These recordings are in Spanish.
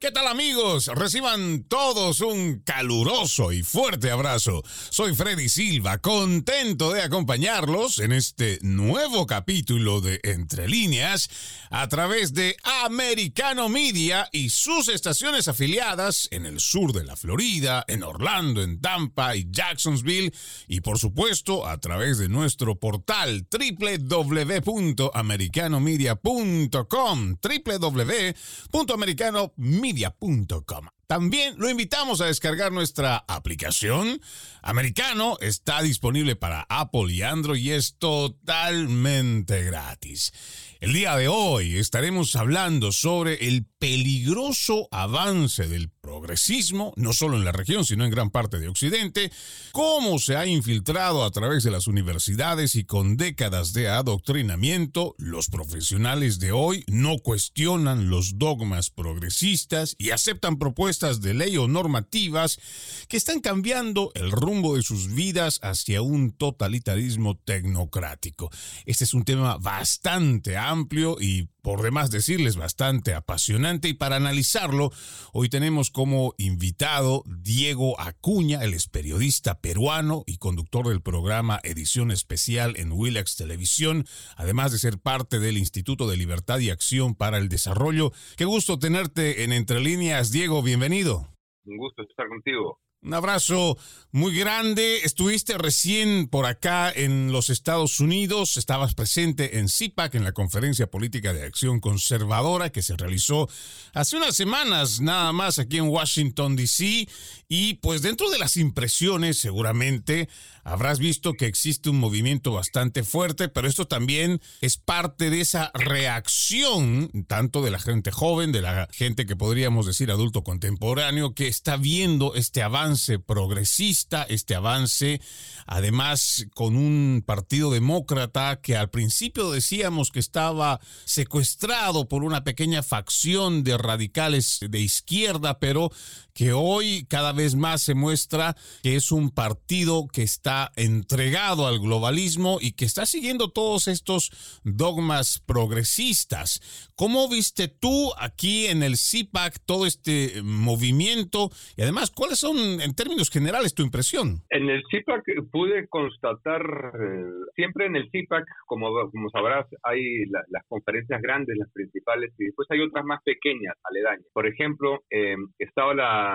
¿Qué tal amigos? Reciban todos un caluroso y fuerte abrazo. Soy Freddy Silva, contento de acompañarlos en este nuevo capítulo de Entre líneas a través de Americano Media y sus estaciones afiliadas en el sur de la Florida, en Orlando, en Tampa y Jacksonville y por supuesto a través de nuestro portal www.americanomedia.com también lo invitamos a descargar nuestra aplicación. Americano está disponible para Apple y Android y es totalmente gratis. El día de hoy estaremos hablando sobre el peligroso avance del progresismo, no solo en la región, sino en gran parte de Occidente, cómo se ha infiltrado a través de las universidades y con décadas de adoctrinamiento, los profesionales de hoy no cuestionan los dogmas progresistas y aceptan propuestas de ley o normativas que están cambiando el rumbo de sus vidas hacia un totalitarismo tecnocrático. Este es un tema bastante amplio y por demás decirles bastante apasionante y para analizarlo hoy tenemos como invitado Diego Acuña, él es periodista peruano y conductor del programa Edición Especial en Willax Televisión, además de ser parte del Instituto de Libertad y Acción para el Desarrollo. Qué gusto tenerte en Entre Líneas, Diego, bienvenido. Un gusto estar contigo. Un abrazo muy grande. Estuviste recién por acá en los Estados Unidos. Estabas presente en CIPAC, en la Conferencia Política de Acción Conservadora que se realizó hace unas semanas nada más aquí en Washington, D.C. Y pues dentro de las impresiones seguramente habrás visto que existe un movimiento bastante fuerte, pero esto también es parte de esa reacción, tanto de la gente joven, de la gente que podríamos decir adulto contemporáneo, que está viendo este avance progresista, este avance, además con un partido demócrata que al principio decíamos que estaba secuestrado por una pequeña facción de radicales de izquierda, pero que hoy cada vez más se muestra que es un partido que está entregado al globalismo y que está siguiendo todos estos dogmas progresistas. ¿Cómo viste tú aquí en el CIPAC todo este movimiento? Y además, ¿cuáles son en términos generales tu impresión? En el CIPAC pude constatar, eh, siempre en el CIPAC, como, como sabrás, hay las conferencias grandes, las principales, y después hay otras más pequeñas, aledañas. Por ejemplo, eh, estaba la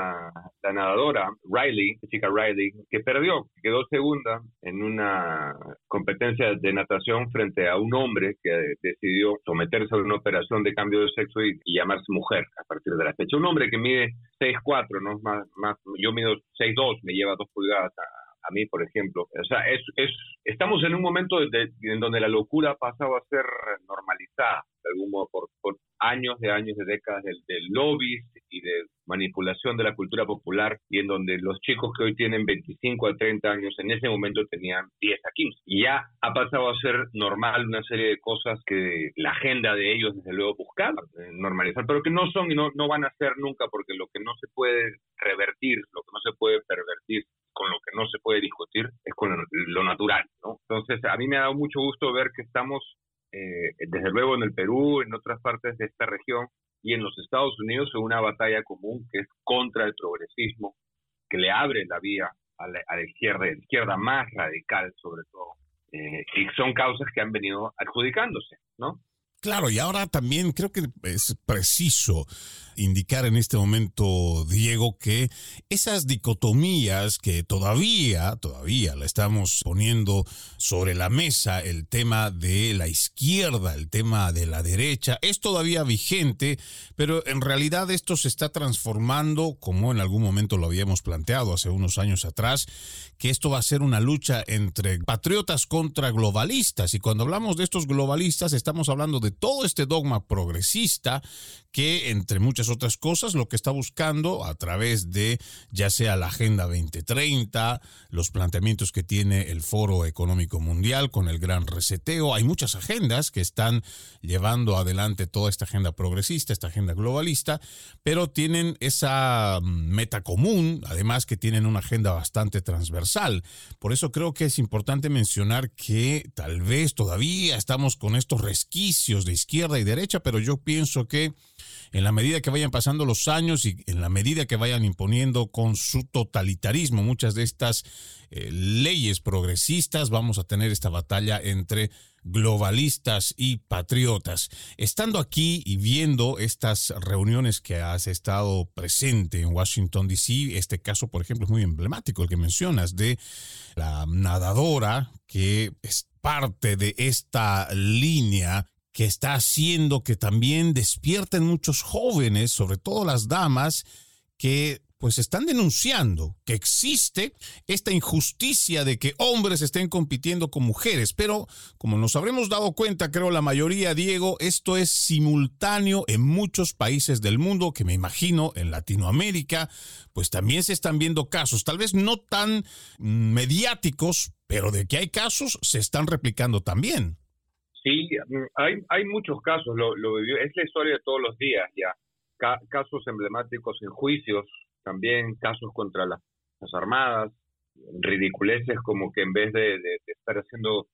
la, nadadora Riley, chica Riley, que perdió, quedó segunda en una competencia de natación frente a un hombre que decidió someterse a una operación de cambio de sexo y, llamarse mujer a partir de la fecha. Un hombre que mide 6'4, ¿no? Más, más, yo mido 6'2, me lleva dos pulgadas a, mí, por ejemplo. O sea, es, es, estamos en un momento en donde la locura ha pasado a ser normalizada, de algún modo, por, años de años, de décadas del lobby y de manipulación de la cultura popular y en donde los chicos que hoy tienen 25 a 30 años en ese momento tenían 10 a 15. Y ya ha pasado a ser normal una serie de cosas que la agenda de ellos desde luego buscaba eh, normalizar, pero que no son y no, no van a ser nunca porque lo que no se puede revertir, lo que no se puede pervertir con lo que no se puede discutir es con lo natural, ¿no? Entonces, a mí me ha dado mucho gusto ver que estamos eh, desde luego en el Perú, en otras partes de esta región y en los Estados Unidos en una batalla común que es contra el progresismo, que le abre la vía a la, izquierda, a la izquierda más radical sobre todo. Eh, y son causas que han venido adjudicándose, ¿no? Claro, y ahora también creo que es preciso indicar en este momento, Diego, que esas dicotomías que todavía, todavía la estamos poniendo sobre la mesa, el tema de la izquierda, el tema de la derecha, es todavía vigente, pero en realidad esto se está transformando, como en algún momento lo habíamos planteado hace unos años atrás, que esto va a ser una lucha entre patriotas contra globalistas. Y cuando hablamos de estos globalistas, estamos hablando de todo este dogma progresista que, entre muchas otras cosas, lo que está buscando a través de ya sea la Agenda 2030, los planteamientos que tiene el Foro Económico Mundial con el gran reseteo, hay muchas agendas que están llevando adelante toda esta agenda progresista, esta agenda globalista, pero tienen esa meta común, además que tienen una agenda bastante transversal. Por eso creo que es importante mencionar que tal vez todavía estamos con estos resquicios de izquierda y derecha, pero yo pienso que en la medida que vayan pasando los años y en la medida que vayan imponiendo con su totalitarismo muchas de estas eh, leyes progresistas, vamos a tener esta batalla entre globalistas y patriotas. Estando aquí y viendo estas reuniones que has estado presente en Washington, D.C., este caso, por ejemplo, es muy emblemático, el que mencionas, de la nadadora que es parte de esta línea que está haciendo que también despierten muchos jóvenes, sobre todo las damas, que pues están denunciando que existe esta injusticia de que hombres estén compitiendo con mujeres. Pero como nos habremos dado cuenta, creo la mayoría, Diego, esto es simultáneo en muchos países del mundo, que me imagino en Latinoamérica, pues también se están viendo casos, tal vez no tan mediáticos, pero de que hay casos se están replicando también. Sí, hay, hay muchos casos, lo, lo, es la historia de todos los días ya. casos emblemáticos en juicios, también casos contra las, armadas, ridiculeces como que en vez de estar haciendo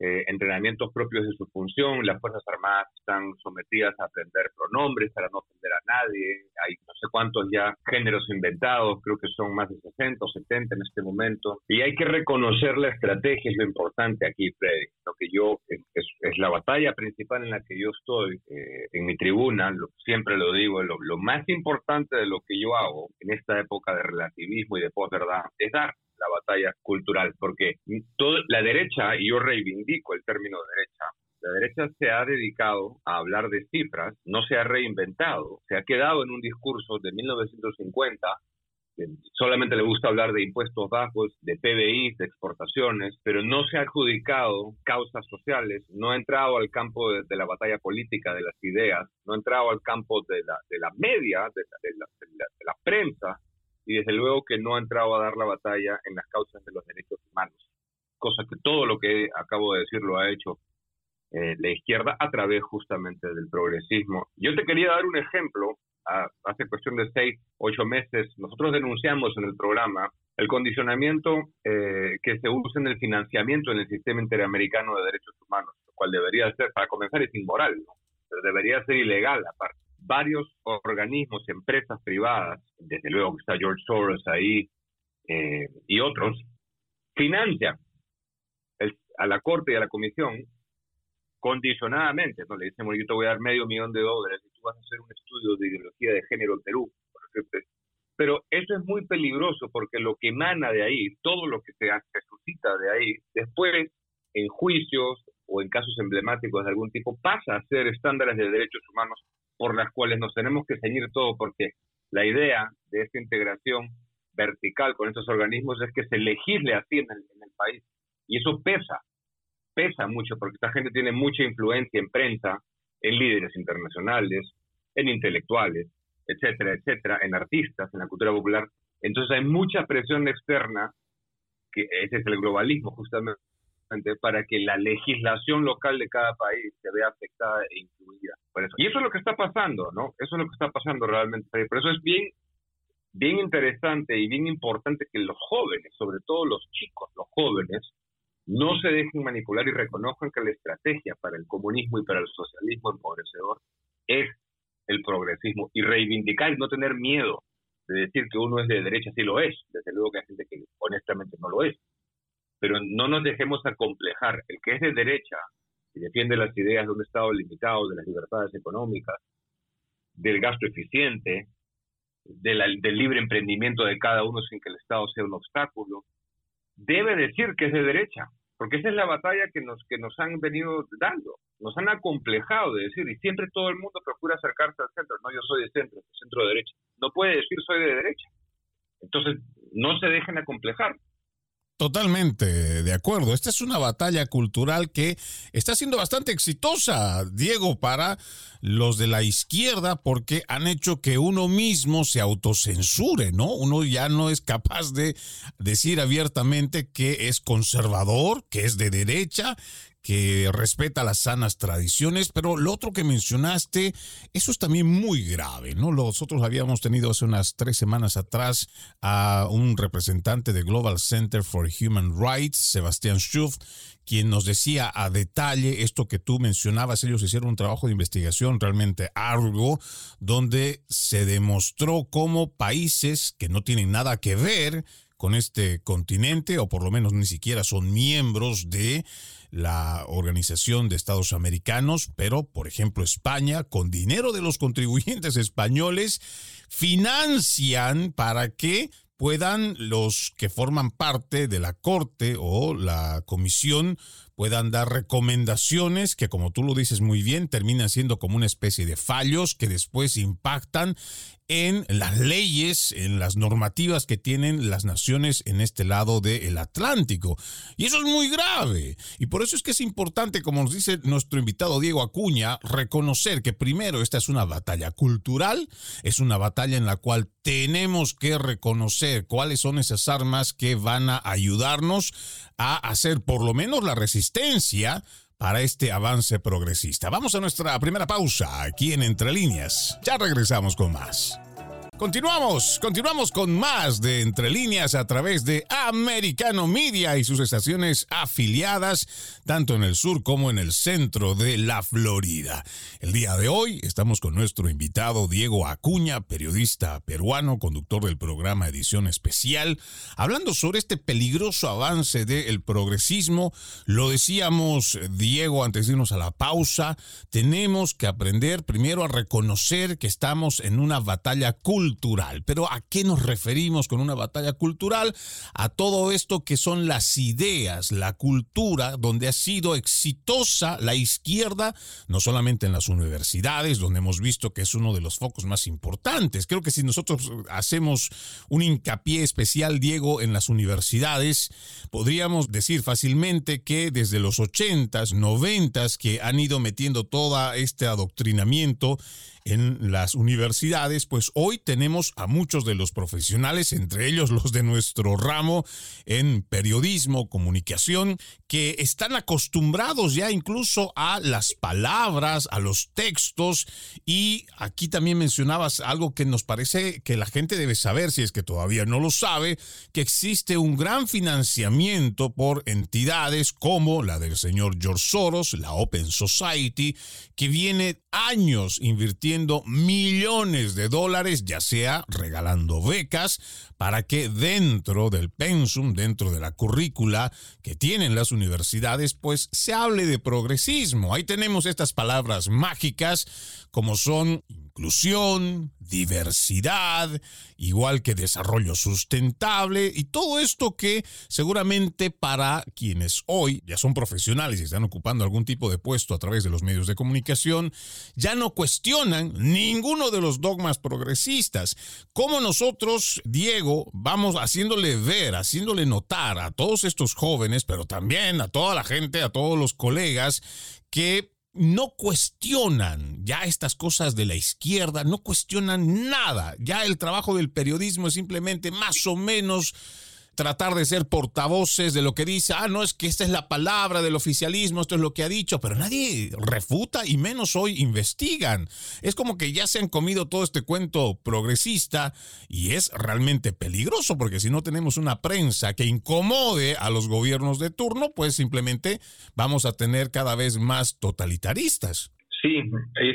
eh, entrenamientos propios de su función. Las Fuerzas Armadas están sometidas a aprender pronombres para no ofender a nadie. Hay no sé cuántos ya géneros inventados, creo que son más de 60 o 70 en este momento. Y hay que reconocer la estrategia, es lo importante aquí, Freddy. Lo que yo, es, es la batalla principal en la que yo estoy eh, en mi tribuna, lo, siempre lo digo, lo, lo más importante de lo que yo hago en esta época de relativismo y de posverdad es dar la batalla cultural, porque toda la derecha, y yo reivindico el término derecha, la derecha se ha dedicado a hablar de cifras, no se ha reinventado, se ha quedado en un discurso de 1950 solamente le gusta hablar de impuestos bajos, de PBI, de exportaciones, pero no se ha adjudicado causas sociales, no ha entrado al campo de, la batalla política, de las ideas, no ha entrado al campo de la, de la media, de la prensa, y desde luego que no ha entrado a dar la batalla en las causas de los derechos humanos, cosa que todo lo que acabo de decir lo ha hecho eh, la izquierda a través justamente del progresismo. Yo te quería dar un ejemplo. hace cuestión de seis, ocho meses, nosotros denunciamos en el programa el condicionamiento eh, que se usa en el financiamiento en el sistema interamericano de derechos humanos, lo cual debería ser, para comenzar, es inmoral, ¿no? pero debería ser ilegal aparte varios organismos, empresas privadas, desde luego que está George Soros ahí eh, y otros, financian a la Corte y a la Comisión condicionadamente. ¿no? Le dicen, bueno, yo te voy a dar medio millón de dólares y tú vas a hacer un estudio de ideología de género en Perú. Pero eso es muy peligroso porque lo que emana de ahí, todo lo que se, suscita de ahí, después en juicios o en casos emblemáticos de algún tipo, pasa a ser estándares de derechos humanos por las cuales nos tenemos que ceñir todo, porque la idea de esta integración vertical con estos organismos es que se legisle así en el, país. Y eso pesa, pesa mucho, porque esta gente tiene mucha influencia en prensa, en líderes internacionales, en intelectuales, etcétera, etcétera, en artistas, en la cultura popular. Entonces hay mucha presión externa, que ese es el globalismo justamente, para que la legislación local de cada país se vea afectada e incluida. Por eso. Y eso es lo que está pasando, ¿no? Eso es lo que está pasando realmente. Por eso es bien, bien interesante y bien importante que los jóvenes, sobre todo los chicos, los jóvenes, no se dejen manipular y reconozcan que la estrategia para el comunismo y para el socialismo empobrecedor es el progresismo y reivindicar y no tener miedo de decir que uno es de derecha, sí lo es, desde luego que hay gente que honestamente no lo es, pero no nos dejemos acomplejar. El que es de derecha y defiende las ideas de un Estado limitado, de las libertades económicas, del gasto eficiente, del libre emprendimiento de cada uno sin que el Estado sea un obstáculo, debe decir que es de derecha, porque esa es la batalla que nos, que nos han venido dando, nos han acomplejado de decir, y siempre todo el mundo procura acercarse al centro, no, yo soy de centro, centro de derecha, no puede decir soy de derecha. Entonces, no se dejen acomplejar. Totalmente de acuerdo. Esta es una batalla cultural que está siendo bastante exitosa, Diego, para los de la izquierda, porque han hecho que uno mismo se autocensure, ¿no? Uno ya no es capaz de decir abiertamente que es conservador, que es de derecha, que respeta las sanas tradiciones, pero lo otro que mencionaste, eso es también muy grave, ¿no? Nosotros habíamos tenido hace unas tres semanas atrás a un representante de Global Center for Human Rights, Sebastián Schuff, quien nos decía a detalle esto que tú mencionabas. Ellos hicieron un trabajo de investigación realmente arduo, donde se demostró cómo países que no tienen nada que ver con este continente, o por lo menos ni siquiera son miembros de la Organización de Estados Americanos, pero por ejemplo España, con dinero de los contribuyentes españoles, financian para que puedan los que forman parte de la Corte o la Comisión puedan dar recomendaciones que, como tú lo dices muy bien, terminan siendo como una especie de fallos que después impactan en las leyes, en las normativas que tienen las naciones en este lado del Atlántico. Y eso es muy grave. Y por eso es que es importante, como nos dice nuestro invitado Diego Acuña, reconocer que primero esta es una batalla cultural, es una batalla en la cual tenemos que reconocer cuáles son esas armas que van a ayudarnos a hacer por lo menos la resistencia para este avance progresista. Vamos a nuestra primera pausa aquí en Entre Líneas. Ya regresamos con más. Continuamos, continuamos con más de Entre Líneas a través de Americano Media y sus estaciones afiliadas, tanto en el sur como en el centro de la Florida. El día de hoy estamos con nuestro invitado Diego Acuña, periodista peruano, conductor del programa Edición Especial, hablando sobre este peligroso avance del progresismo. Lo decíamos, Diego, antes de irnos a la pausa, tenemos que aprender primero a reconocer que estamos en una batalla cultural cultural. Pero ¿a qué nos referimos con una batalla cultural? A todo esto que son las ideas, la cultura, donde ha sido exitosa la izquierda, no solamente en las universidades, donde hemos visto que es uno de los focos más importantes. Creo que si nosotros hacemos un hincapié especial, Diego, en las universidades, podríamos decir fácilmente que desde los 80s, 90s, que han ido metiendo todo este adoctrinamiento, en las universidades, pues hoy tenemos a muchos de los profesionales, entre ellos los de nuestro ramo en periodismo, comunicación, que están acostumbrados ya incluso a las palabras, a los textos. Y aquí también mencionabas algo que nos parece que la gente debe saber, si es que todavía no lo sabe, que existe un gran financiamiento por entidades como la del señor George Soros, la Open Society, que viene años invirtiendo millones de dólares, ya sea regalando becas, para que dentro del pensum, dentro de la currícula que tienen las universidades, pues se hable de progresismo. Ahí tenemos estas palabras mágicas como son inclusión, diversidad, igual que desarrollo sustentable y todo esto que seguramente para quienes hoy ya son profesionales y están ocupando algún tipo de puesto a través de los medios de comunicación, ya no cuestionan ninguno de los dogmas progresistas. Como nosotros, Diego, vamos haciéndole ver, haciéndole notar a todos estos jóvenes, pero también a toda la gente, a todos los colegas, que no cuestionan ya estas cosas de la izquierda, no cuestionan nada. Ya el trabajo del periodismo es simplemente más o menos tratar de ser portavoces de lo que dice, ah, no es que esta es la palabra del oficialismo, esto es lo que ha dicho, pero nadie refuta y menos hoy investigan. Es como que ya se han comido todo este cuento progresista y es realmente peligroso porque si no tenemos una prensa que incomode a los gobiernos de turno, pues simplemente vamos a tener cada vez más totalitaristas. Sí,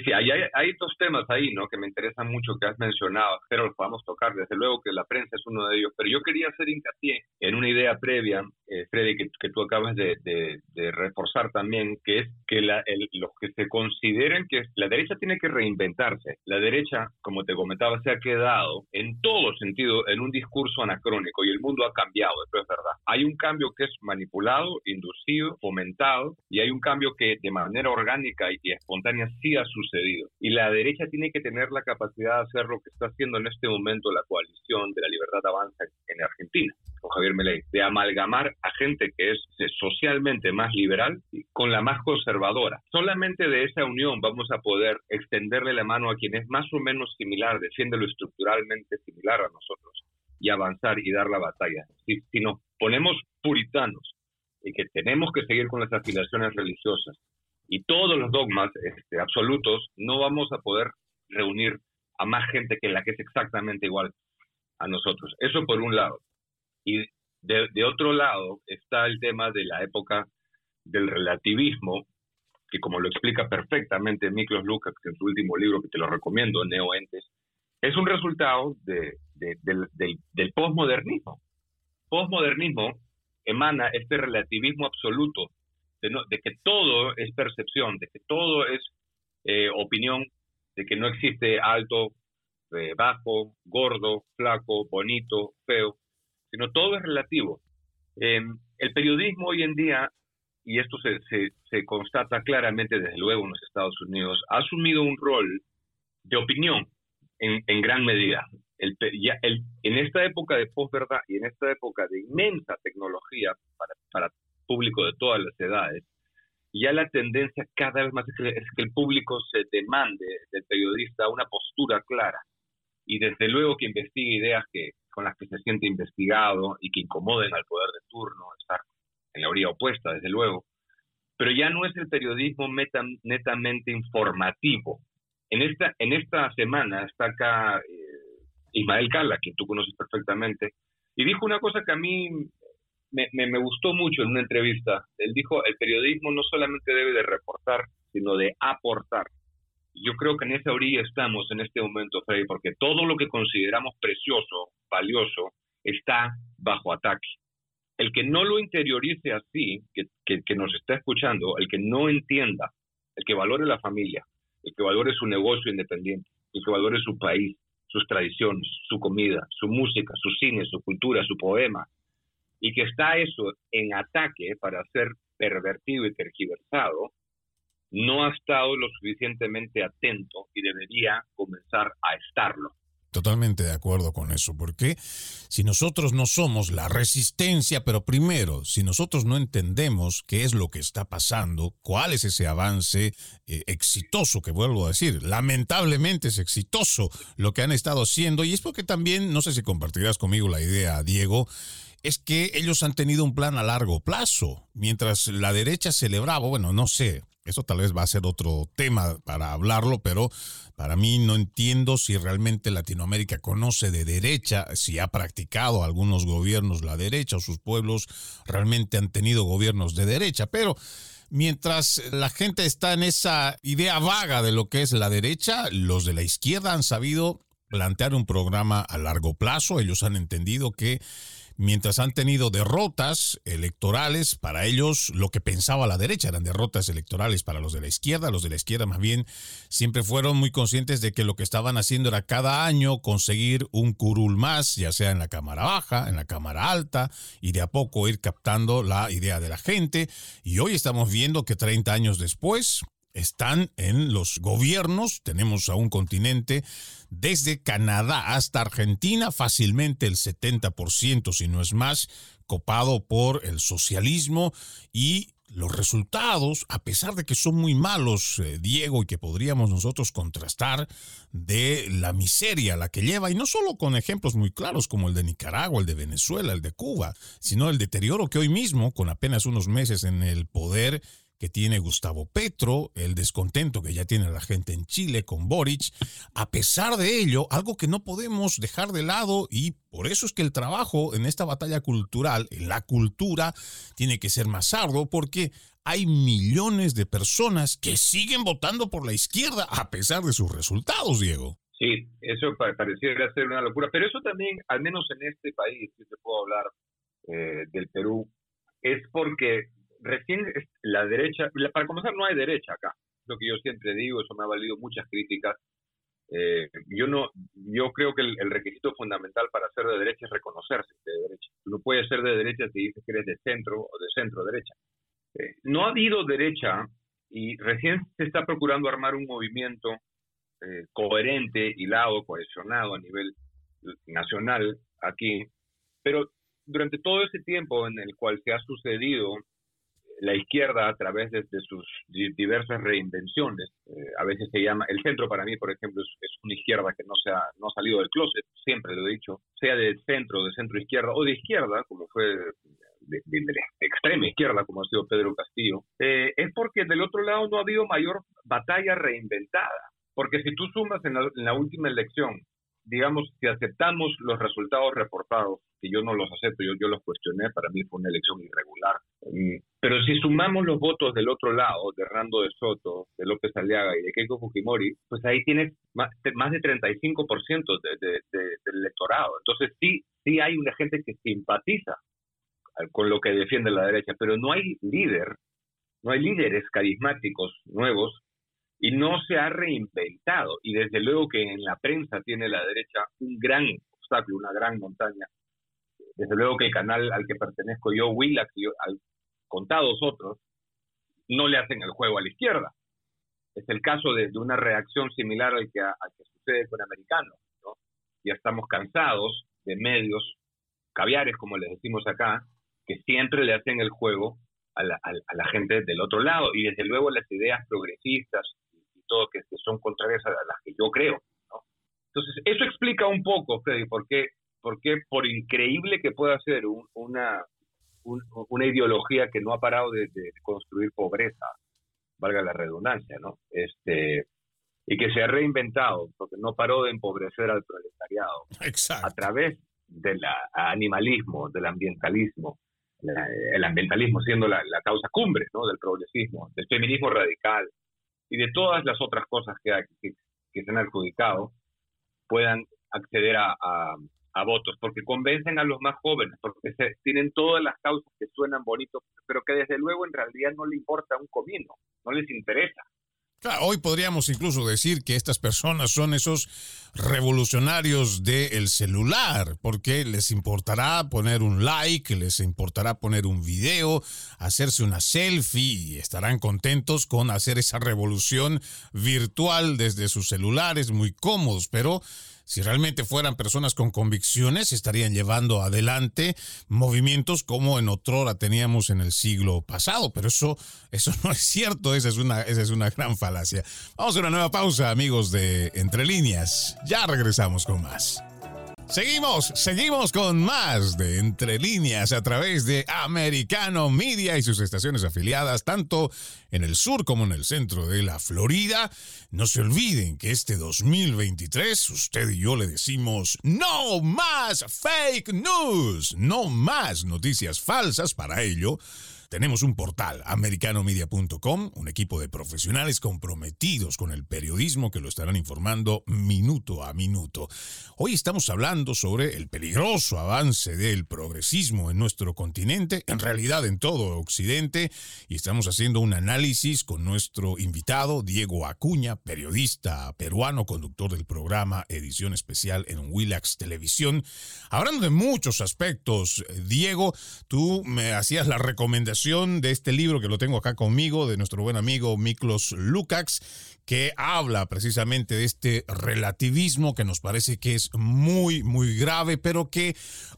sí hay, hay, dos temas ahí, ¿no? Que me interesan mucho que has mencionado, pero los podemos tocar. Desde luego que la prensa es uno de ellos, pero yo quería hacer hincapié en una idea previa, eh, Freddy, que, que, tú acabas de, de, reforzar también, que es que la, los que se consideren que la derecha tiene que reinventarse. La derecha, como te comentaba, se ha quedado en todo sentido en un discurso anacrónico y el mundo ha cambiado, eso es verdad. Hay un cambio que es manipulado, inducido, fomentado, y hay un cambio que de manera orgánica y espontánea sí ha sucedido. Y la derecha tiene que tener la capacidad de hacer lo que está haciendo en este momento la coalición de la libertad avanza en Argentina, con Javier Meley, de amalgamar a gente que es socialmente más liberal con la más conservadora. Solamente de esa unión vamos a poder extenderle la mano a quien es más o menos similar, defiende lo estructuralmente similar a nosotros y avanzar y dar la batalla. Si, si ponemos puritanos y que tenemos que seguir con las afiliaciones religiosas y todos los dogmas este, absolutos, no vamos a poder reunir a más gente que la que es exactamente igual a nosotros. Eso por un lado. Y de, otro lado está el tema de la época del relativismo, que como lo explica perfectamente Miklos Lukács en su último libro, que te lo recomiendo, Neoentes, es un resultado de, del, del posmodernismo. Posmodernismo emana este relativismo absoluto de, que todo es percepción, de que todo es eh, opinión, de que no existe alto, eh, bajo, gordo, flaco, bonito, feo, sino todo es relativo. Em, el periodismo hoy en día, y esto se, se, constata claramente desde luego en los Estados Unidos, ha asumido un rol de opinión en, en gran medida. El, en esta época de posverdad y en esta época de inmensa tecnología para, para público de todas las edades, ya la tendencia cada vez más es que, el público se demande del periodista una postura clara y desde luego que investigue ideas que con las que se siente investigado y que incomoden al poder de turno, estar en la orilla opuesta, desde luego. Pero ya no es el periodismo netamente informativo. En esta, en esta semana está acá eh, Ismael Cala, quien tú conoces perfectamente, y dijo una cosa que a mí me, me, gustó mucho en una entrevista. Él dijo, el periodismo no solamente debe de reportar, sino de aportar. Yo creo que en esa orilla estamos en este momento, Freddy, porque todo lo que consideramos precioso, valioso, está bajo ataque. El que no lo interiorice así, que, que, que nos está escuchando, el que no entienda, el que valore la familia, el que valore su negocio independiente, el que valore su país, sus tradiciones, su comida, su música, su cine, su cultura, su poema, y que está eso en ataque para ser pervertido y tergiversado, no ha estado lo suficientemente atento y debería comenzar a estarlo. Totalmente de acuerdo con eso, porque si nosotros no somos la resistencia, pero primero, si nosotros no entendemos qué es lo que está pasando, cuál es ese avance eh, exitoso, que vuelvo a decir, lamentablemente es exitoso lo que han estado haciendo, y es porque también, no sé si compartirás conmigo la idea, Diego, es que ellos han tenido un plan a largo plazo, mientras la derecha celebraba, bueno, no sé, eso tal vez va a ser otro tema para hablarlo, pero para mí no entiendo si realmente Latinoamérica conoce de derecha, si ha practicado algunos gobiernos la derecha o sus pueblos realmente han tenido gobiernos de derecha, pero mientras la gente está en esa idea vaga de lo que es la derecha, los de la izquierda han sabido plantear un programa a largo plazo, ellos han entendido que mientras han tenido derrotas electorales, para ellos lo que pensaba la derecha eran derrotas electorales para los de la izquierda, los de la izquierda más bien siempre fueron muy conscientes de que lo que estaban haciendo era cada año conseguir un curul más, ya sea en la cámara baja, en la cámara alta, y de a poco ir captando la idea de la gente. Y hoy estamos viendo que 30 años después, están en los gobiernos. Tenemos a un continente desde Canadá hasta Argentina, fácilmente el 70%, si no es más, copado por el socialismo y los resultados, a pesar de que son muy malos, eh, Diego, y que podríamos nosotros contrastar de la miseria a la que lleva, y no solo con ejemplos muy claros como el de Nicaragua, el de Venezuela, el de Cuba, sino el deterioro que hoy mismo, con apenas unos meses en el poder, que tiene Gustavo Petro, el descontento que ya tiene la gente en Chile con Boric. A pesar de ello, algo que no podemos dejar de lado y por eso es que el trabajo en esta batalla cultural, en la cultura, tiene que ser más arduo porque hay millones de personas que siguen votando por la izquierda a pesar de sus resultados, Diego. Sí, eso pareciera ser una locura, pero eso también, al menos en este país, si se puedo hablar eh, del Perú, es porque recién la derecha, para comenzar no hay derecha acá, lo que yo siempre digo, eso me ha valido muchas críticas. Eh, yo no, yo creo que el, requisito fundamental para ser de derecha es reconocerse de derecha. No puedes ser de derecha si dices que eres de centro o de centro derecha. Eh, no ha habido derecha y recién se está procurando armar un movimiento eh, coherente, hilado, cohesionado a nivel nacional aquí, pero durante todo ese tiempo en el cual se ha sucedido la izquierda a través de, sus diversas reinvenciones. Eh, a veces se llama, el centro para mí, por ejemplo, es, una izquierda que no, se ha, no ha salido del closet, siempre lo he dicho, sea de centro, de centro izquierda o de izquierda, como fue de, la extrema izquierda, como ha sido Pedro Castillo, eh, es porque del otro lado no ha habido mayor batalla reinventada. Porque si tú sumas en la, última elección, digamos, si aceptamos los resultados reportados, que yo no los acepto, yo, yo los cuestioné, para mí fue una elección irregular. Mm, pero si sumamos los votos del otro lado, de Hernando de Soto, de López Aliaga y de Keiko Fujimori, pues ahí tienes más, más de 35% de, de, del electorado. Entonces sí, sí hay una gente que simpatiza con lo que defiende la derecha, pero no hay líder, no hay líderes carismáticos nuevos y no se ha reinventado. Y desde luego que en la prensa tiene la derecha un gran obstáculo, una gran montaña. Desde luego que el canal al que pertenezco yo, Willax, y al, contados otros, no le hacen el juego a la izquierda. Es el caso de, una reacción similar al que, al que sucede con americanos. ¿no? Ya estamos cansados de medios caviares, como les decimos acá, que siempre le hacen el juego a la, a, la gente del otro lado. Y desde luego las ideas progresistas todo que, son contrarias a las que yo creo. Entonces, eso explica un poco, Freddy, por qué, por, por increíble que pueda ser una, una ideología que no ha parado de, construir pobreza, valga la redundancia, ¿no? Este, y que se ha reinventado, porque no paró de empobrecer al proletariado. Exacto. A través del animalismo, del ambientalismo, el ambientalismo siendo la, causa cumbre ¿no? del progresismo, del feminismo radical y de todas las otras cosas que, que, se han adjudicado, puedan acceder a, votos, porque convencen a los más jóvenes, porque se, tienen todas las causas que suenan bonitos, pero que desde luego en realidad no le importa un comino, no les interesa hoy podríamos incluso decir que estas personas son esos revolucionarios del celular, porque les importará poner un like, les importará poner un video, hacerse una selfie y estarán contentos con hacer esa revolución virtual desde sus celulares, muy cómodos, pero si realmente fueran personas con convicciones, estarían llevando adelante movimientos como en otrora teníamos en el siglo pasado. Pero eso, eso no es cierto, esa es, una, esa es una gran falacia. Vamos a una nueva pausa, amigos de Entre Líneas. Ya regresamos con más. Seguimos, seguimos con más de Entre Líneas a través de Americano Media y sus estaciones afiliadas, tanto en el sur como en el centro de la Florida. No se olviden que este 2023 usted y yo le decimos no más fake news, no más noticias falsas para ello tenemos un portal, americanomedia.com, un equipo de profesionales comprometidos con el periodismo que lo estarán informando minuto a minuto. Hoy estamos hablando sobre el peligroso avance del progresismo en nuestro continente, en realidad en todo Occidente, y estamos haciendo un análisis con nuestro invitado, Diego Acuña, periodista peruano, conductor del programa Edición Especial en Willax Televisión. Hablando de muchos aspectos, Diego, tú me hacías la recomendación de este libro que lo tengo acá conmigo, de nuestro buen amigo Miklos Lukács, que habla precisamente de este relativismo que nos parece que es muy, muy grave, pero que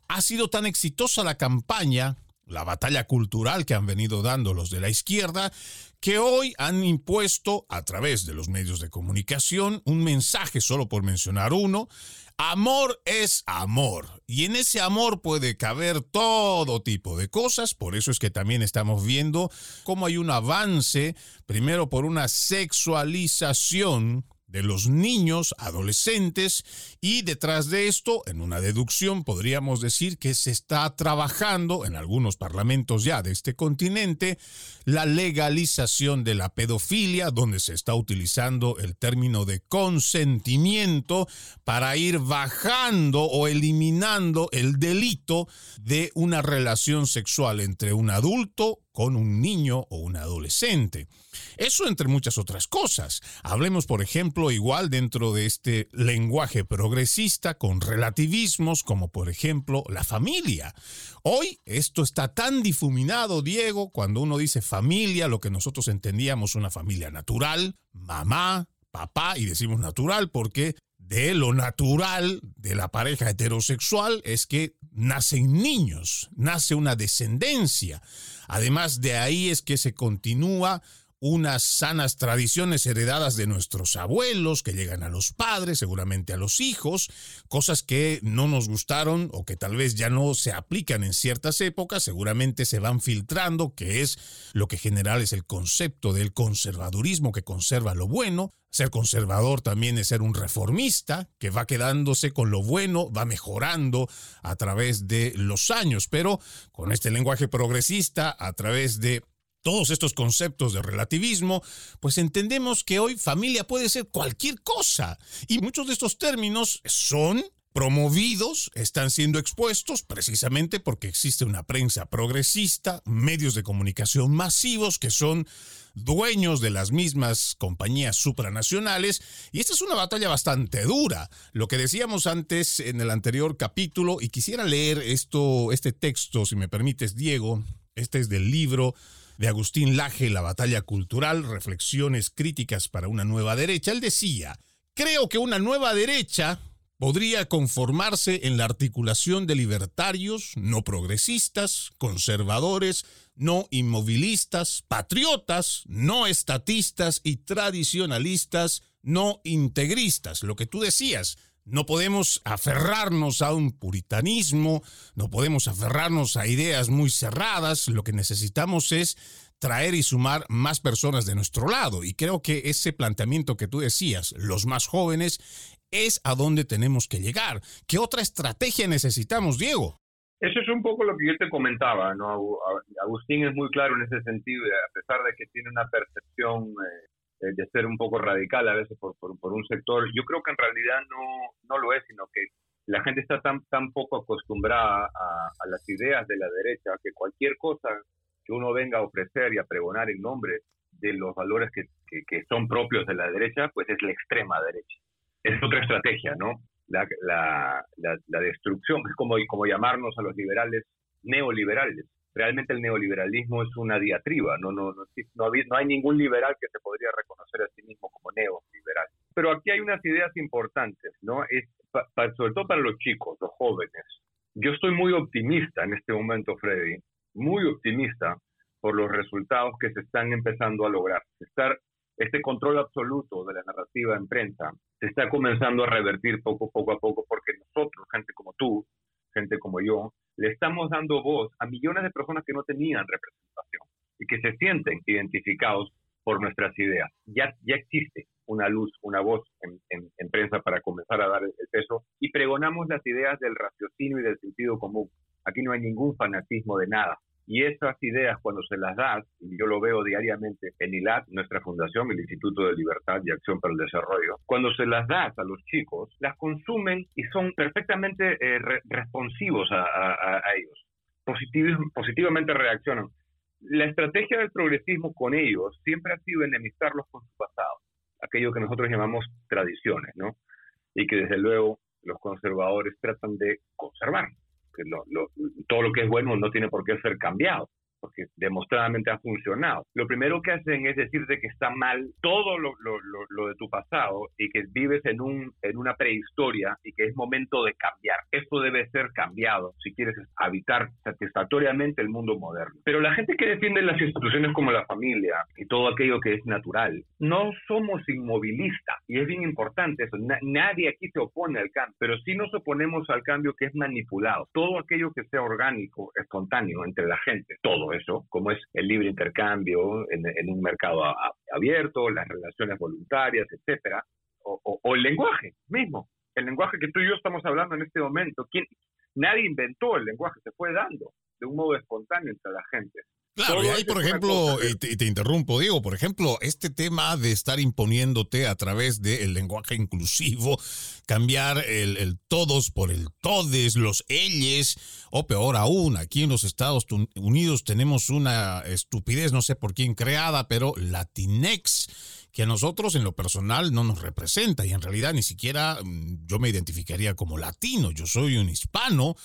ha sido tan exitosa la campaña la batalla cultural que han venido dando los de la izquierda, que hoy han impuesto a través de los medios de comunicación un mensaje, solo por mencionar uno, Amor es amor y en ese amor puede caber todo tipo de cosas, por eso es que también estamos viendo cómo hay un avance, primero por una sexualización de los niños, adolescentes, y detrás de esto, en una deducción, podríamos decir que se está trabajando en algunos parlamentos ya de este continente la legalización de la pedofilia, donde se está utilizando el término de consentimiento para ir bajando o eliminando el delito de una relación sexual entre un adulto con un niño o un adolescente. Eso entre muchas otras cosas. Hablemos, por ejemplo, igual dentro de este lenguaje progresista con relativismos como, por ejemplo, la familia. Hoy esto está tan difuminado, Diego, cuando uno dice familia, lo que nosotros entendíamos una familia natural, mamá, papá, y decimos natural porque de lo natural de la pareja heterosexual es que nacen niños, nace una descendencia. Además de ahí es que se continúa unas sanas tradiciones heredadas de nuestros abuelos que llegan a los padres, seguramente a los hijos, cosas que no nos gustaron o que tal vez ya no se aplican en ciertas épocas, seguramente se van filtrando, que es lo que general es el concepto del conservadurismo que conserva lo bueno. Ser conservador también es ser un reformista que va quedándose con lo bueno, va mejorando a través de los años, pero con este lenguaje progresista, a través de todos estos conceptos de relativismo, pues entendemos que hoy familia puede ser cualquier cosa. Y muchos de estos términos son promovidos, están siendo expuestos precisamente porque existe una prensa progresista, medios de comunicación masivos que son dueños de las mismas compañías supranacionales, y esta es una batalla bastante dura. Lo que decíamos antes en el anterior capítulo, y quisiera leer esto, este texto, si me permites, Diego, este es del libro de Agustín Laje, La batalla cultural, reflexiones críticas para una nueva derecha, él decía, creo que una nueva derecha podría conformarse en la articulación de libertarios, no progresistas, conservadores, no inmovilistas, patriotas, no estatistas y tradicionalistas, no integristas. Lo que tú decías, no podemos aferrarnos a un puritanismo, no podemos aferrarnos a ideas muy cerradas, lo que necesitamos es traer y sumar más personas de nuestro lado. Y creo que ese planteamiento que tú decías, los más jóvenes, es a donde tenemos que llegar. ¿Qué otra estrategia necesitamos, Diego? Eso es un poco lo que yo te comentaba, ¿no? Agustín es muy claro en ese sentido, a pesar de que tiene una percepción eh, de ser un poco radical a veces por, por, un sector. Yo creo que en realidad no, no lo es, sino que la gente está tan, tan poco acostumbrada a, las ideas de la derecha que cualquier cosa que uno venga a ofrecer y a pregonar en nombre de los valores que, que, son propios de la derecha, pues es la extrema derecha. Es otra estrategia, ¿no? La, la, destrucción, es como, como llamarnos a los liberales neoliberales realmente el neoliberalismo es una diatriba, no, no, no, no, no hay ningún liberal que se podría reconocer a sí mismo como neoliberal. Pero aquí hay unas ideas importantes, ¿no? Es, sobre todo para los chicos, los jóvenes. Yo estoy muy optimista en este momento, Freddy, muy optimista por los resultados que se están empezando a lograr. Estar, este control absoluto de la narrativa en prensa se está comenzando a revertir poco, poco a poco porque nosotros, gente como tú, gente como yo, le estamos dando voz a millones de personas que no tenían representación y que se sienten identificados por nuestras ideas. Ya, ya existe una luz, una voz en, en, prensa para comenzar a dar el, peso y pregonamos las ideas del raciocinio y del sentido común. Aquí no hay ningún fanatismo de nada. Y esas ideas, cuando se las das, yo lo veo diariamente en ILAT, nuestra fundación, el Instituto de Libertad y Acción para el Desarrollo, cuando se las das a los chicos, las consumen y son perfectamente eh, responsivos a, ellos. positivamente reaccionan. La estrategia del progresismo con ellos siempre ha sido enemistarlos con su pasado, aquello que nosotros llamamos tradiciones, ¿no? Y que desde luego los conservadores tratan de conservar que todo lo que es bueno no tiene por qué ser cambiado porque demostradamente ha funcionado. Lo primero que hacen es decirte que está mal todo lo, lo, de tu pasado y que vives en, un, en una prehistoria y que es momento de cambiar. Esto debe ser cambiado si quieres habitar satisfactoriamente el mundo moderno. Pero la gente que defiende las instituciones como la familia y todo aquello que es natural, no somos inmovilistas y es bien importante eso. nadie aquí se opone al cambio, pero sí nos oponemos al cambio que es manipulado. Todo aquello que sea orgánico, espontáneo entre la gente, todo eso, como es el libre intercambio en, un mercado abierto, las relaciones voluntarias, etcétera, o, el lenguaje mismo, el lenguaje que tú y yo estamos hablando en este momento. ¿quién, nadie inventó el lenguaje, se fue dando de un modo espontáneo entre la gente. Claro, y ahí, por ejemplo, y te, interrumpo, Diego, por ejemplo, este tema de estar imponiéndote a través del lenguaje inclusivo, cambiar el, todos por el todes, los elles, o peor aún, aquí en los Estados Unidos tenemos una estupidez, no sé por quién creada, pero Latinex, que a nosotros en lo personal no nos representa y en realidad ni siquiera mm, yo me identificaría como latino, yo soy un hispano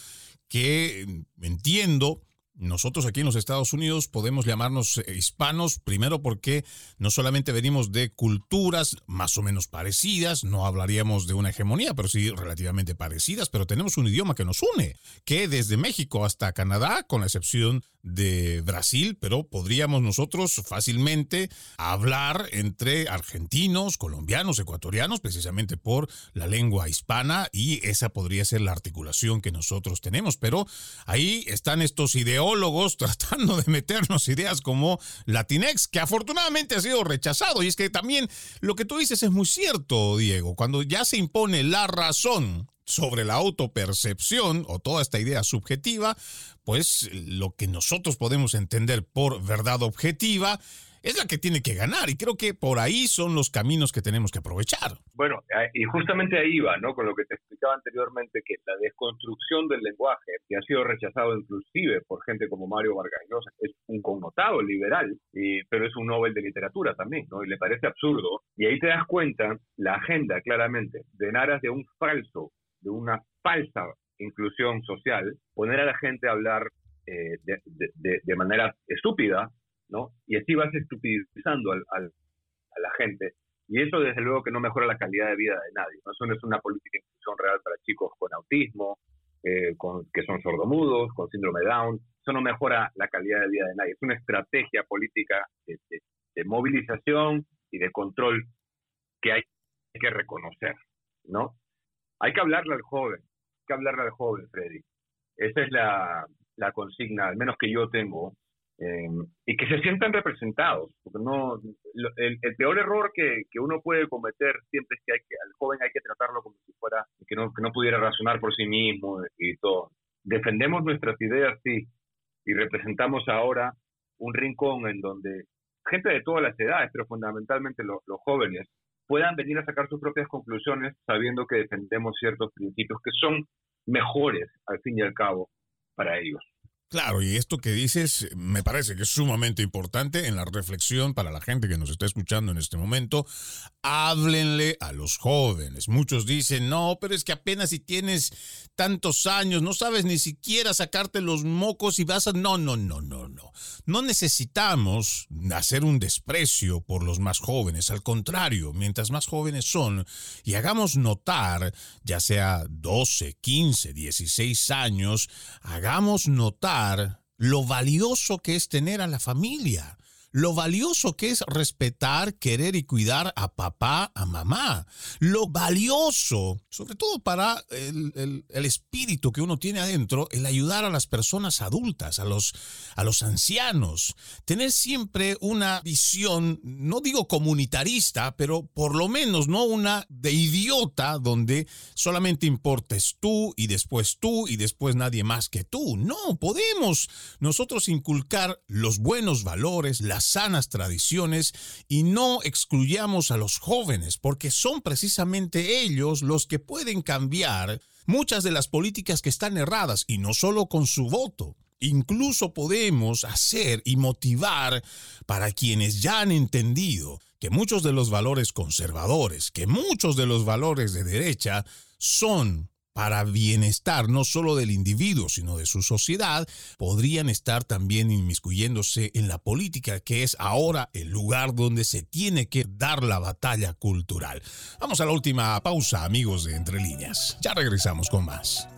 que mm, entiendo nosotros aquí en los Estados Unidos podemos llamarnos eh, hispanos, primero porque no solamente venimos de culturas más o menos parecidas, no hablaríamos de una hegemonía, pero sí relativamente parecidas, pero tenemos un idioma que nos une, que desde México hasta Canadá, con la excepción de Brasil, pero podríamos nosotros fácilmente hablar entre argentinos, colombianos, ecuatorianos, precisamente por la lengua hispana y esa podría ser la articulación que nosotros tenemos, pero ahí están estos ideólogos tratando de meternos ideas como Latinex, que afortunadamente ha sido rechazado. Y es que también lo que tú dices es muy cierto, Diego, cuando ya se impone la razón sobre la autopercepción o toda esta idea subjetiva, pues lo que nosotros podemos entender por verdad objetiva es la que tiene que ganar y creo que por ahí son los caminos que tenemos que aprovechar. Bueno, eh, y justamente ahí va, ¿no? Con lo que te explicaba anteriormente, que la desconstrucción del lenguaje, que ha sido rechazado inclusive por gente como Mario Vargas Llosa, es un connotado liberal, pero es un Nobel de literatura también, ¿no? Y le parece absurdo. Y ahí te das cuenta la agenda claramente de aras de un falso de una falsa inclusión social, poner a la gente a hablar eh, de, manera estúpida, ¿no? Y así vas estupidizando al, a la gente. Y eso desde luego que no mejora la calidad de vida de nadie. ¿no? Eso no es una política de inclusión real para chicos con autismo, eh, con, que son sordomudos, con síndrome de Down. Eso no mejora la calidad de vida de nadie. Es una estrategia política de movilización y de control que hay que reconocer, ¿no? Hay que hablarle al joven, hay que hablarle al joven, Freddy. Esa es la, consigna, al menos que yo tengo, em, y que se sientan representados, porque no el, peor error que, uno puede cometer siempre es que, hay que al joven hay que tratarlo como si fuera que no, que no pudiera razonar por sí mismo y todo. Defendemos nuestras ideas, sí, y representamos ahora un rincón en donde gente de todas las edades, pero fundamentalmente los jóvenes, puedan venir a sacar sus propias conclusiones sabiendo que defendemos ciertos principios que son mejores al fin y al cabo para ellos. Claro, y esto que dices me parece que es sumamente importante en la reflexión para la gente que nos está escuchando en este momento. Háblenle a los jóvenes. Muchos dicen, no, pero es que apenas si tienes tantos años, no sabes ni siquiera sacarte los mocos y vas a... No, no, no, no, no. No necesitamos hacer un desprecio por los más jóvenes. Al contrario, mientras más jóvenes son y hagamos notar, ya sea 12, 15, 16 años, hagamos notar lo valioso que es tener a la familia lo valioso que es respetar, querer y cuidar a papá, a mamá, lo valioso, sobre todo para el, espíritu que uno tiene adentro, el ayudar a las personas adultas, a los, a los ancianos, tener siempre una visión, no digo comunitarista, pero por lo menos no una de idiota donde solamente importes tú y después tú y después nadie más que tú. No, podemos nosotros inculcar los buenos valores, la sanas tradiciones y no excluyamos a los jóvenes, porque son precisamente ellos los que pueden cambiar muchas de las políticas que están erradas y no solo con su voto. Incluso podemos hacer y motivar para quienes ya han entendido que muchos de los valores conservadores, que muchos de los valores de derecha son para bienestar no solo del individuo, sino de su sociedad, podrían estar también inmiscuyéndose en la política, que es ahora el lugar donde se tiene que dar la batalla cultural. Vamos a la última pausa, amigos de Entre Líneas. Ya regresamos con más.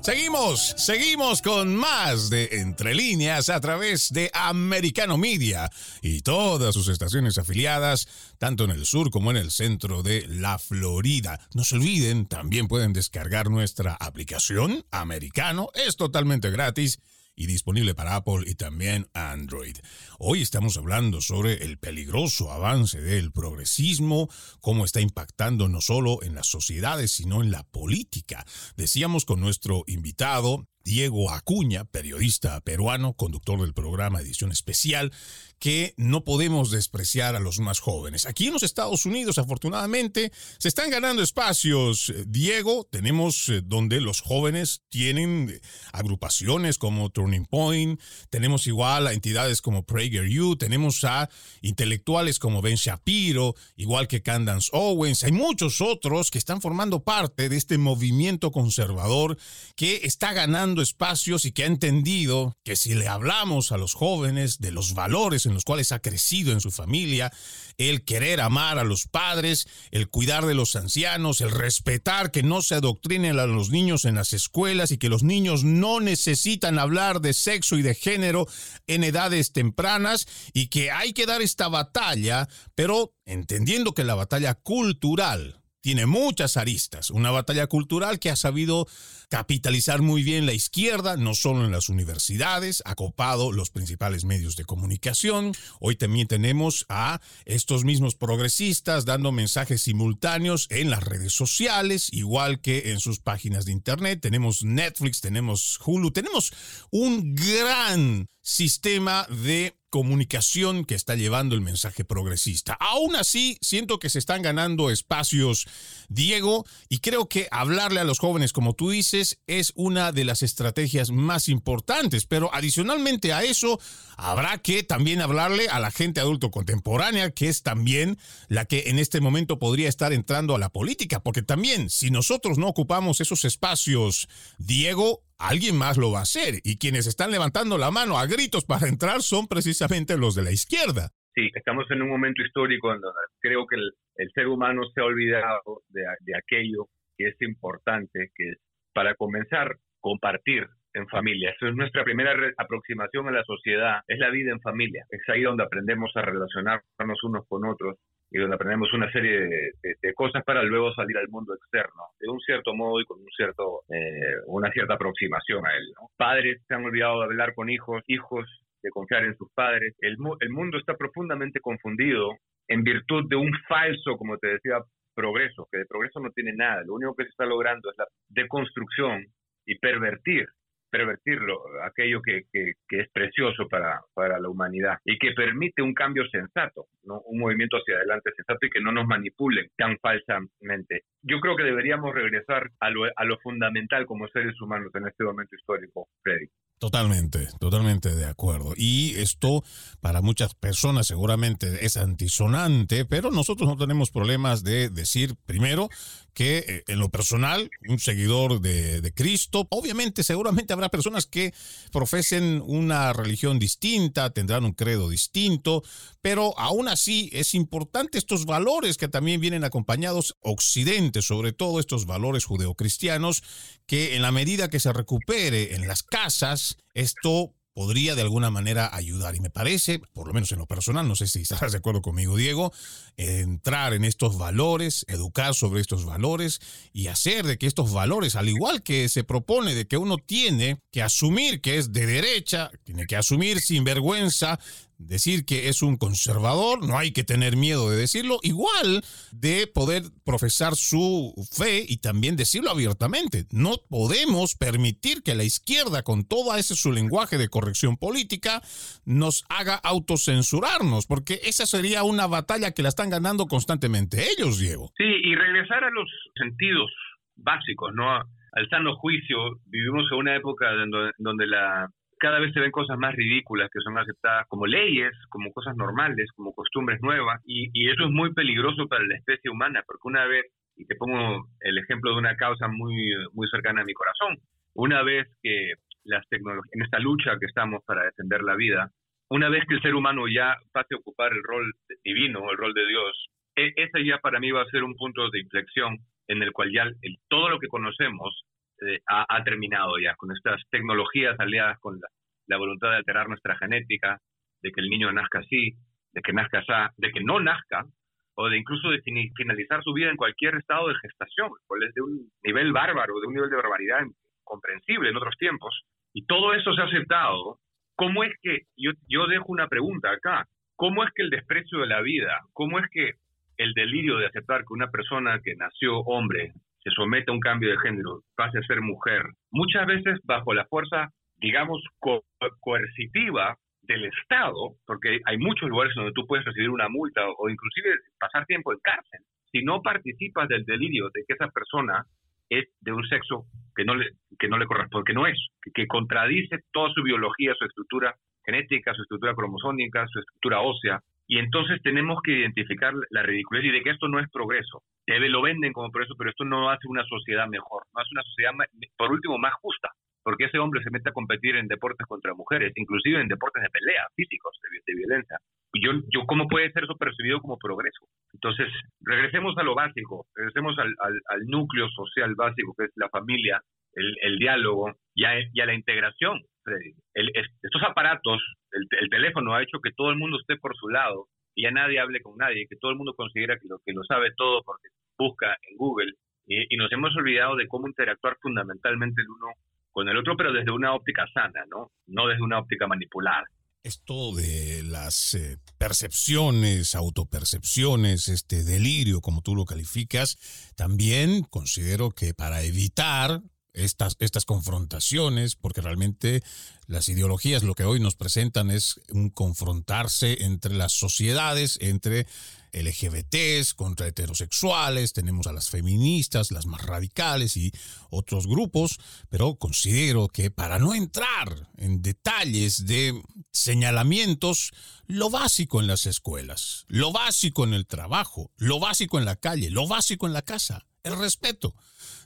Seguimos, seguimos con más de Entre Líneas a través de Americano Media y todas sus estaciones afiliadas, tanto en el sur como en el centro de la Florida. No se olviden, también pueden descargar nuestra aplicación Americano, es totalmente gratis y disponible para Apple y también Android. Hoy estamos hablando sobre el peligroso avance del progresismo, cómo está impactando no solo en las sociedades, sino en la política. Decíamos con nuestro invitado, Diego Acuña, periodista peruano, conductor del programa Edición Especial, que no podemos despreciar a los más jóvenes. Aquí en los Estados Unidos, afortunadamente, se están ganando espacios. Diego, tenemos eh, donde los jóvenes tienen agrupaciones como Turning Point, tenemos igual a entidades como PragerU, tenemos a intelectuales como Ben Shapiro, igual que Candance Owens. Hay muchos otros que están formando parte de este movimiento conservador que está ganando espacios y que ha entendido que si le hablamos a los jóvenes de los valores en los cuales ha crecido en su familia, el querer amar a los padres, el cuidar de los ancianos, el respetar que no se adoctrinen a los niños en las escuelas y que los niños no necesitan hablar de sexo y de género en edades tempranas y que hay que dar esta batalla, pero entendiendo que la batalla cultural tiene muchas aristas. Una batalla cultural que ha sabido capitalizar muy bien la izquierda, no solo en las universidades, ha copado los principales medios de comunicación. Hoy también tenemos a estos mismos progresistas dando mensajes simultáneos en las redes sociales, igual que en sus páginas de internet. Tenemos Netflix, tenemos Hulu, tenemos un gran sistema de comunicación que está llevando el mensaje progresista. Aún así, siento que se están ganando espacios, Diego, y creo que hablarle a los jóvenes, como tú dices, es una de las estrategias más importantes. Pero adicionalmente a eso, habrá que también hablarle a la gente adulto contemporánea, que es también la que en este momento podría estar entrando a la política, porque también si nosotros no ocupamos esos espacios, Diego, alguien más lo va a hacer. Y quienes están levantando la mano a gritos para entrar son precisamente los de la izquierda. Sí, estamos en un momento histórico en donde creo que el, ser humano se ha olvidado de, de, aquello que es importante, que es, para comenzar, compartir en familia. Esa es nuestra primera aproximación a la sociedad, es la vida en familia. Es ahí donde aprendemos a relacionarnos unos con otros y donde aprendemos una serie de, cosas para luego salir al mundo externo, de un cierto modo y con un cierto, eh, una cierta aproximación a él. Padres se han olvidado de hablar con hijos, hijos de confiar en sus padres. El, el mundo está profundamente confundido en virtud de un falso, como te decía, progreso, que de progreso no tiene nada. Lo único que se está logrando es la deconstrucción y pervertir pervertirlo, aquello que, que, es precioso para, para, la humanidad y que permite un cambio sensato, ¿no? un movimiento hacia adelante sensato y que no nos manipulen tan falsamente. Yo creo que deberíamos regresar a lo, a lo fundamental como seres humanos en este momento histórico, Freddy. Totalmente, totalmente de acuerdo. Y esto para muchas personas seguramente es antisonante, pero nosotros no tenemos problemas de decir primero que eh, en lo personal, un seguidor de, de, Cristo, obviamente seguramente habrá personas que profesen una religión distinta, tendrán un credo distinto, pero aún así es importante estos valores que también vienen acompañados Occidente, sobre todo estos valores judeocristianos, que en la medida que se recupere en las casas, esto podría de alguna manera ayudar. Y me parece, por lo menos en lo personal, no sé si estarás de acuerdo conmigo, Diego, entrar en estos valores, educar sobre estos valores y hacer de que estos valores, al igual que se propone de que uno tiene que asumir que es de derecha, tiene que asumir sin vergüenza decir que es un conservador, no hay que tener miedo de decirlo, igual de poder profesar su fe y también decirlo abiertamente. No podemos permitir que la izquierda, con todo ese su lenguaje de corrección política, nos haga autocensurarnos, porque esa sería una batalla que la están ganando constantemente ellos, Diego. Sí, y regresar a los sentidos básicos, ¿no? Al sano juicio, vivimos en una época donde la cada vez se ven cosas más ridículas que son aceptadas como leyes, como cosas normales, como costumbres nuevas, y, eso es muy peligroso para la especie humana, porque una vez, y te pongo el ejemplo de una causa muy, muy cercana a mi corazón, una vez que las tecnologías, en esta lucha que estamos para defender la vida, una vez que el ser humano ya pase a ocupar el rol divino, el rol de Dios, e, ese ya para mí va a ser un punto de inflexión en el cual ya todo lo que conocemos eh, ha, terminado ya, con estas tecnologías aliadas con la, voluntad de alterar nuestra genética, de que el niño nazca así, de que nazca así, de que no nazca, o de incluso de finalizar su vida en cualquier estado de gestación, de un nivel bárbaro, de un nivel de barbaridad incomprensible en otros tiempos. Y todo eso se ha aceptado. ¿Cómo es que, yo, yo dejo una pregunta acá, ¿cómo es que el desprecio de la vida, cómo es que el delirio de aceptar que una persona que nació hombre se somete a un cambio de género, pase a ser mujer, muchas veces bajo la fuerza, digamos, coercitiva del Estado, porque hay muchos lugares donde tú puedes recibir una multa o inclusive pasar tiempo en cárcel, si no participas del delirio de que esa persona es de un sexo que no le, que no le corresponde, que no es, que, que contradice toda su biología, su estructura genética, su estructura cromosómica, su estructura ósea, y entonces tenemos que identificar la ridiculez y de que esto no es progreso. Debe lo venden como progreso, pero esto no hace una sociedad mejor, no hace una sociedad, por último, más justa. porque ese hombre se mete a competir en deportes contra mujeres, inclusive en deportes de pelea, físicos, de, violencia. Yo, yo, ¿cómo puede ser eso percibido como progreso? Entonces, regresemos a lo básico, regresemos al, al, núcleo social básico, que es la familia, el, el diálogo y a, la integración. El, estos aparatos, el, el, teléfono ha hecho que todo el mundo esté por su lado y ya nadie hable con nadie, que todo el mundo considera que lo, sabe todo porque busca en Google y, nos hemos olvidado de cómo interactuar fundamentalmente el uno con el otro, pero desde una óptica sana, ¿no? No desde una óptica manipulada. Esto de las eh, percepciones, autopercepciones, este delirio, como tú lo calificas, también considero que para evitar estas, estas confrontaciones, porque realmente las ideologías lo que hoy nos presentan es un confrontarse entre las sociedades, entre LGBTs contra heterosexuales, tenemos a las feministas, las más radicales y otros grupos, pero considero que para no entrar en detalles de señalamientos, lo básico en las escuelas, lo básico en el trabajo, lo básico en la calle, lo básico en la casa, el respeto.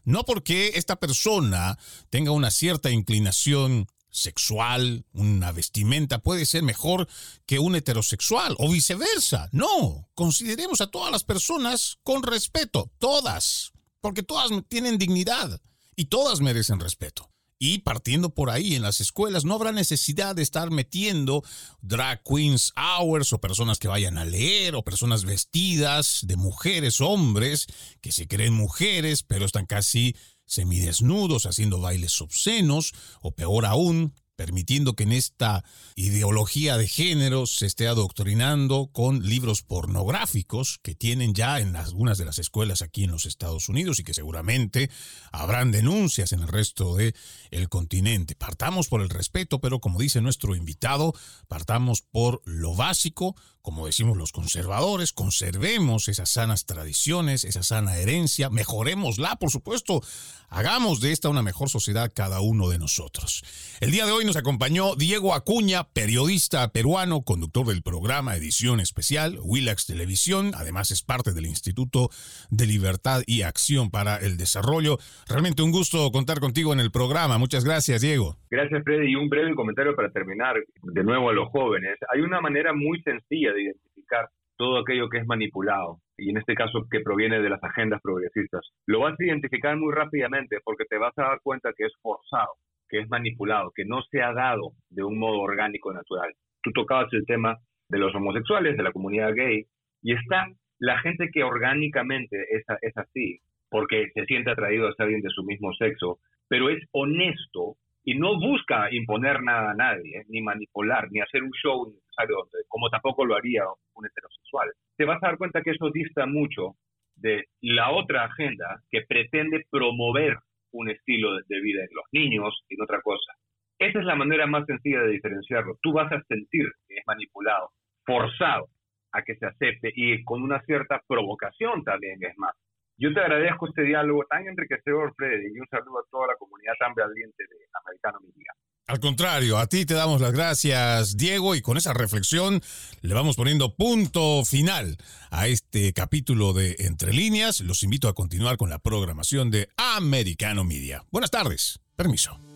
No porque esta persona tenga una cierta inclinación sexual, una vestimenta puede ser mejor que un heterosexual o viceversa. No, consideremos a todas las personas con respeto, todas, porque todas tienen dignidad y todas merecen respeto. Y partiendo por ahí, en las escuelas no habrá necesidad de estar metiendo drag queens hours o personas que vayan a leer o personas vestidas de mujeres, hombres, que se creen mujeres, pero están casi semidesnudos, haciendo bailes obscenos, o peor aún, permitiendo que en esta ideología de género se esté adoctrinando con libros pornográficos que tienen ya en algunas de las escuelas aquí en los Estados Unidos y que seguramente habrán denuncias en el resto de el continente. Partamos por el respeto, pero como dice nuestro invitado, partamos por lo básico, como decimos los conservadores, conservemos esas sanas tradiciones, esa sana herencia, mejorémosla, por supuesto, hagamos de esta una mejor sociedad cada uno de nosotros. El día de hoy nos acompañó Diego Acuña, periodista peruano, conductor del programa Edición Especial, Willax Televisión, además es parte del Instituto de Libertad y Acción para el Desarrollo. Realmente un gusto contar contigo en el programa. Muchas gracias, Diego. Gracias, Freddy. Y un breve comentario para terminar, de nuevo a los jóvenes. Hay una manera muy sencilla de identificar todo aquello que es manipulado, y en este caso que proviene de las agendas progresistas. Lo vas a identificar muy rápidamente porque te vas a dar cuenta que es forzado, que es manipulado, que no se ha dado de un modo orgánico natural. Tú tocabas el tema de los homosexuales, de la comunidad gay, y está la gente que orgánicamente es, es así, porque se siente atraído a alguien de su mismo sexo, pero es honesto y no busca imponer nada a nadie, ni manipular, ni hacer un show necesario, como tampoco lo haría un heterosexual. Te vas a dar cuenta que eso dista mucho de la otra agenda que pretende promover un estilo de vida en los niños y en otra cosa. Esa es la manera más sencilla de diferenciarlo. Tú vas a sentir que es manipulado, forzado a que se acepte y con una cierta provocación también es más. Yo te agradezco este diálogo tan enriquecedor, Freddy, y un saludo a toda la comunidad tan valiente de Americano Media. Al contrario, a ti te damos las gracias, Diego, y con esa reflexión le vamos poniendo punto final a este capítulo de Entre Líneas. Los invito a continuar con la programación de Americano Media. Buenas tardes. Permiso.